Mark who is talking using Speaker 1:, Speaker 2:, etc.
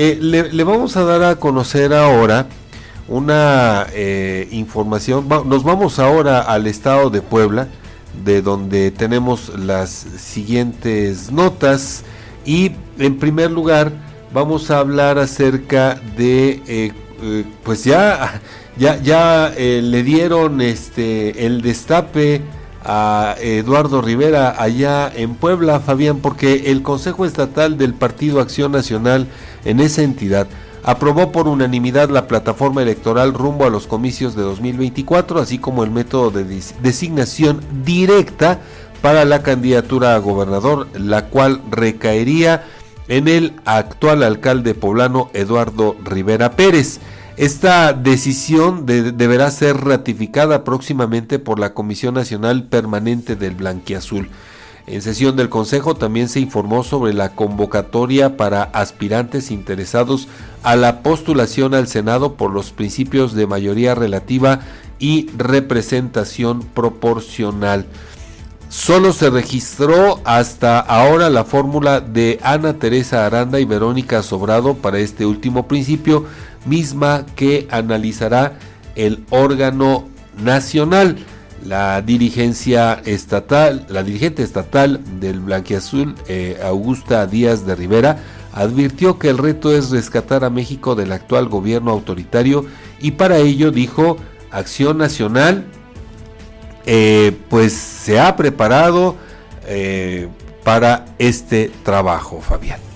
Speaker 1: eh, le, vamos a dar a conocer ahora una eh, información. nos vamos ahora al estado de Puebla, de donde tenemos las siguientes notas. Y en primer lugar, vamos a hablar acerca de, eh, pues ya, ya, ya le dieron este el destape a Eduardo Rivera allá en Puebla, Fabián, porque el Consejo Estatal del Partido Acción Nacional en esa entidad aprobó por unanimidad la plataforma electoral rumbo a los comicios de 2024, así como el método de designación directa para la candidatura a gobernador, la cual recaería en el actual alcalde poblano Eduardo Rivera Pérez. Esta decisión deberá ser ratificada próximamente por la Comisión Nacional Permanente del Blanquiazul. En sesión del Consejo también se informó sobre la convocatoria para aspirantes interesados a la postulación al Senado por los principios de mayoría relativa y representación proporcional. Solo se registró hasta ahora la fórmula de Ana Teresa Aranda y Verónica Sobrado para este último principio, misma que analizará el órgano nacional. La dirigencia estatal, la dirigente estatal del Blanquiazul, eh, Augusta Díaz de Rivera, advirtió que el reto es rescatar a México del actual gobierno autoritario y para ello dijo Acción Nacional, eh, pues se ha preparado eh, para este trabajo, Fabián.